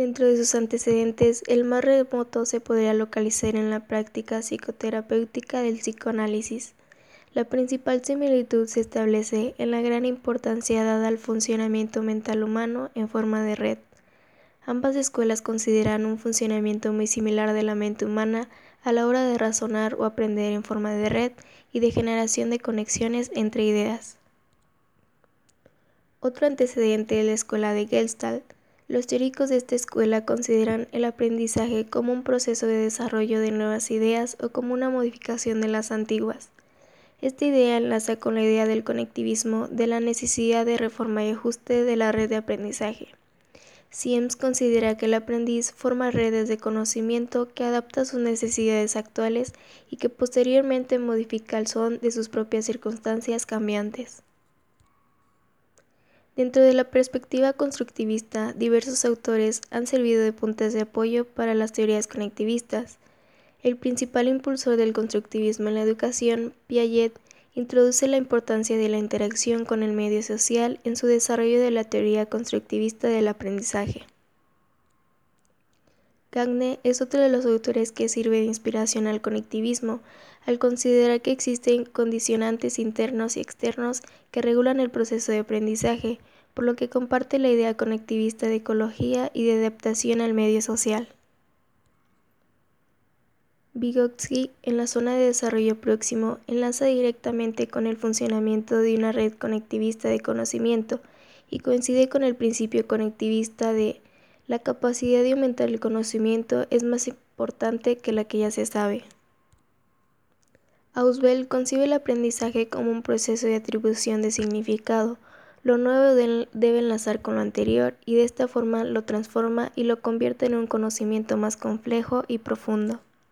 Dentro de sus antecedentes, el más remoto se podría localizar en la práctica psicoterapéutica del psicoanálisis. La principal similitud se establece en la gran importancia dada al funcionamiento mental humano en forma de red. Ambas escuelas consideran un funcionamiento muy similar de la mente humana a la hora de razonar o aprender en forma de red y de generación de conexiones entre ideas. Otro antecedente de la escuela de Gestalt, los teóricos de esta escuela consideran el aprendizaje como un proceso de desarrollo de nuevas ideas o como una modificación de las antiguas. Esta idea enlaza con la idea del conectivismo de la necesidad de reforma y ajuste de la red de aprendizaje. Sims considera que el aprendiz forma redes de conocimiento que adapta sus necesidades actuales y que posteriormente modifica el son de sus propias circunstancias cambiantes. Dentro de la perspectiva constructivista, diversos autores han servido de puntos de apoyo para las teorías conectivistas. El principal impulsor del constructivismo en la educación, Piaget, introduce la importancia de la interacción con el medio social en su desarrollo de la teoría constructivista del aprendizaje. Gagne es otro de los autores que sirve de inspiración al conectivismo, al considerar que existen condicionantes internos y externos que regulan el proceso de aprendizaje, por lo que comparte la idea conectivista de ecología y de adaptación al medio social. Vygotsky, en la zona de desarrollo próximo, enlaza directamente con el funcionamiento de una red conectivista de conocimiento y coincide con el principio conectivista de la capacidad de aumentar el conocimiento es más importante que la que ya se sabe. Auswell concibe el aprendizaje como un proceso de atribución de significado. Lo nuevo debe enlazar con lo anterior y de esta forma lo transforma y lo convierte en un conocimiento más complejo y profundo.